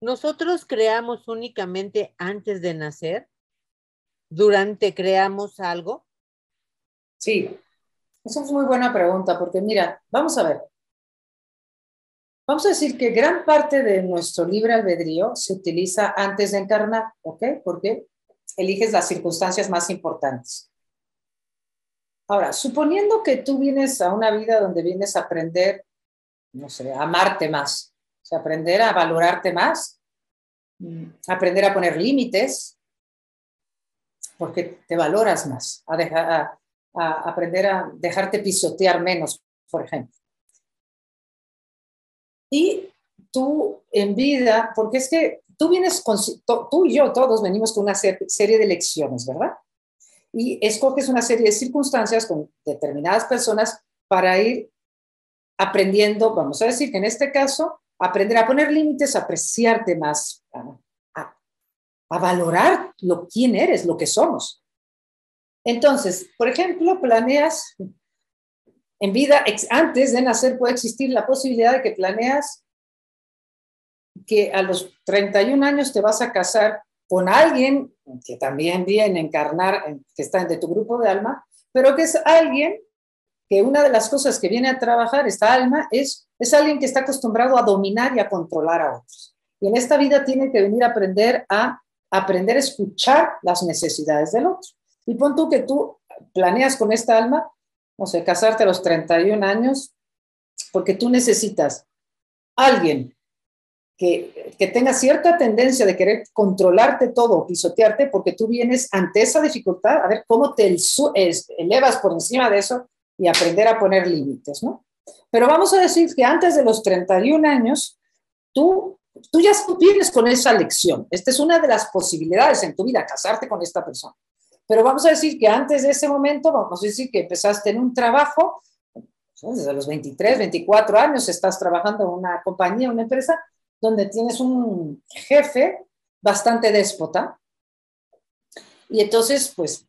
¿Nosotros creamos únicamente antes de nacer? ¿Durante creamos algo? Sí, esa es muy buena pregunta, porque mira, vamos a ver. Vamos a decir que gran parte de nuestro libre albedrío se utiliza antes de encarnar, ¿ok? Porque eliges las circunstancias más importantes. Ahora, suponiendo que tú vienes a una vida donde vienes a aprender, no sé, a amarte más, sea, aprender a valorarte más, mm, aprender a poner límites, porque te valoras más, a, dejar, a aprender a dejarte pisotear menos, por ejemplo. Y tú en vida, porque es que tú vienes con, tú y yo todos venimos con una serie de lecciones, ¿verdad? Y escoges una serie de circunstancias con determinadas personas para ir aprendiendo, vamos a decir que en este caso, aprender a poner límites, a apreciarte más, a, a valorar lo quién eres, lo que somos. Entonces, por ejemplo, planeas en vida, antes de nacer puede existir la posibilidad de que planeas que a los 31 años te vas a casar con alguien que también viene a encarnar, que está de tu grupo de alma, pero que es alguien que una de las cosas que viene a trabajar esta alma es, es alguien que está acostumbrado a dominar y a controlar a otros. Y en esta vida tiene que venir a aprender a aprender a escuchar las necesidades del otro. Y pon tú que tú planeas con esta alma, no sé, casarte a los 31 años, porque tú necesitas alguien que, que, tenga cierta tendencia de querer controlarte todo, pisotearte, porque tú vienes ante esa dificultad, a ver cómo te elevas por encima de eso y aprender a poner límites, ¿no? Pero vamos a decir que antes de los 31 años, tú, tú ya vienes con esa lección. Esta es una de las posibilidades en tu vida, casarte con esta persona. Pero vamos a decir que antes de ese momento, vamos a decir que empezaste en un trabajo, desde los 23, 24 años estás trabajando en una compañía, una empresa, donde tienes un jefe bastante déspota. Y entonces, pues,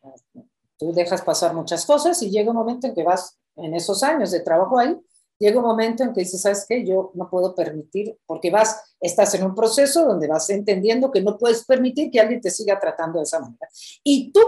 tú dejas pasar muchas cosas y llega un momento en que vas, en esos años de trabajo ahí, llega un momento en que dices, ¿sabes qué? Yo no puedo permitir, porque vas, estás en un proceso donde vas entendiendo que no puedes permitir que alguien te siga tratando de esa manera. Y tú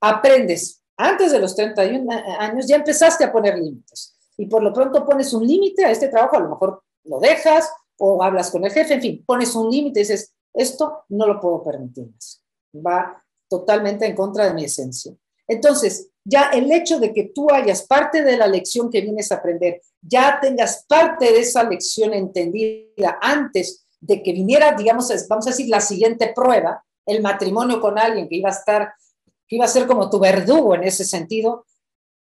aprendes, antes de los 31 años ya empezaste a poner límites y por lo pronto pones un límite a este trabajo, a lo mejor lo dejas o hablas con el jefe, en fin, pones un límite y dices, esto no lo puedo permitir más, va totalmente en contra de mi esencia. Entonces, ya el hecho de que tú hayas parte de la lección que vienes a aprender, ya tengas parte de esa lección entendida antes de que viniera, digamos, vamos a decir, la siguiente prueba, el matrimonio con alguien que iba a estar que iba a ser como tu verdugo en ese sentido,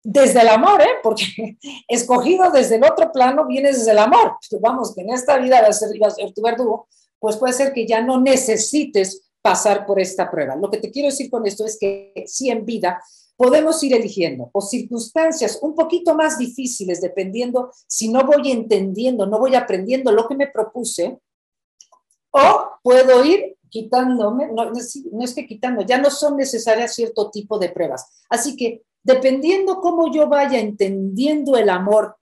desde el amor, ¿eh? porque escogido desde el otro plano viene desde el amor. Vamos, que en esta vida va a, ser, a ser tu verdugo, pues puede ser que ya no necesites pasar por esta prueba. Lo que te quiero decir con esto es que si en vida podemos ir eligiendo o circunstancias un poquito más difíciles, dependiendo si no voy entendiendo, no voy aprendiendo lo que me propuse, o puedo ir quitándome, no, no es que quitando, ya no son necesarias cierto tipo de pruebas. Así que dependiendo cómo yo vaya entendiendo el amor,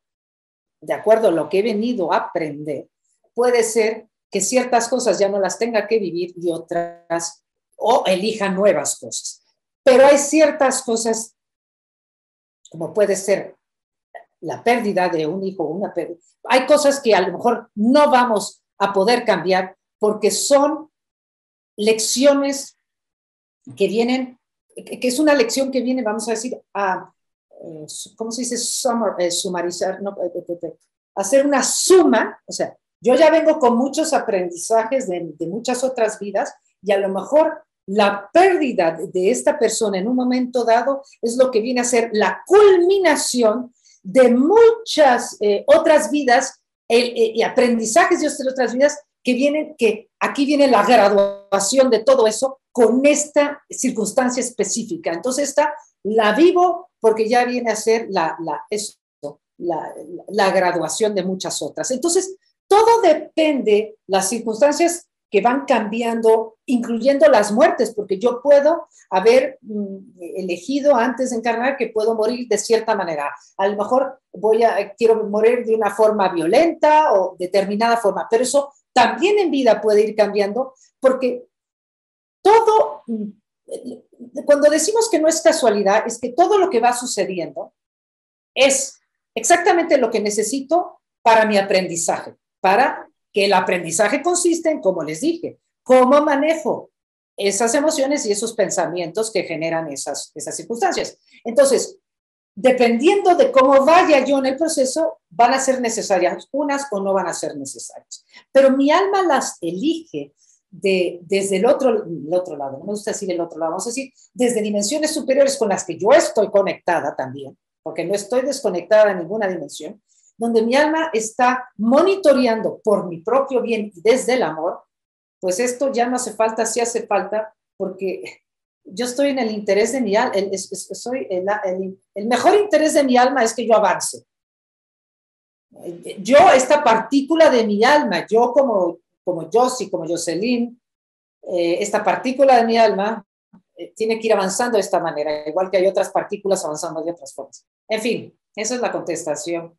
de acuerdo a lo que he venido a aprender, puede ser que ciertas cosas ya no las tenga que vivir y otras, o elija nuevas cosas. Pero hay ciertas cosas, como puede ser la pérdida de un hijo, una pérdida. Hay cosas que a lo mejor no vamos a poder cambiar porque son lecciones que vienen, que es una lección que viene, vamos a decir, a, eh, ¿cómo se dice? Eh, sumarizar, no, eh, hacer una suma, o sea, yo ya vengo con muchos aprendizajes de, muchas otras vidas y a lo mejor la pérdida de esta persona en un momento dado es lo que viene a ser la culminación de muchas otras vidas y aprendizajes de otras vidas que vienen, que aquí viene la graduación de todo eso con esta circunstancia específica. Entonces, esta la vivo porque ya viene a ser la, la, la graduación de muchas otras. Entonces, todo depende, las circunstancias que van cambiando, incluyendo las muertes, porque yo puedo haber mm, elegido antes de encarnar que puedo morir de cierta manera. A lo mejor voy a, quiero morir de una forma violenta o determinada forma, pero eso también en vida puede ir cambiando porque todo, cuando decimos que no es casualidad, es que todo lo que va sucediendo es exactamente lo que necesito para mi aprendizaje, para que el aprendizaje consiste en, como les dije, cómo manejo esas emociones y esos pensamientos que generan esas, esas circunstancias. Entonces, dependiendo de cómo vaya yo en el proceso, van a ser necesarias unas o no van a ser necesarias. Pero mi alma las elige de, desde el otro, el otro lado, no me gusta decir el otro lado, vamos a decir, desde dimensiones superiores con las que yo estoy conectada también, porque no estoy desconectada en ninguna dimensión, donde mi alma está monitoreando por mi propio bien y desde el amor, pues esto ya no hace falta, sí hace falta, porque yo estoy en el interés de mi alma, el, soy el, mejor interés de mi alma es que yo avance. Yo, esta partícula de mi alma, yo como, como Josie, como Jocelyn, eh, esta partícula de mi alma eh, tiene que ir avanzando de esta manera, igual que hay otras partículas avanzando de otras formas. En fin, esa es la contestación.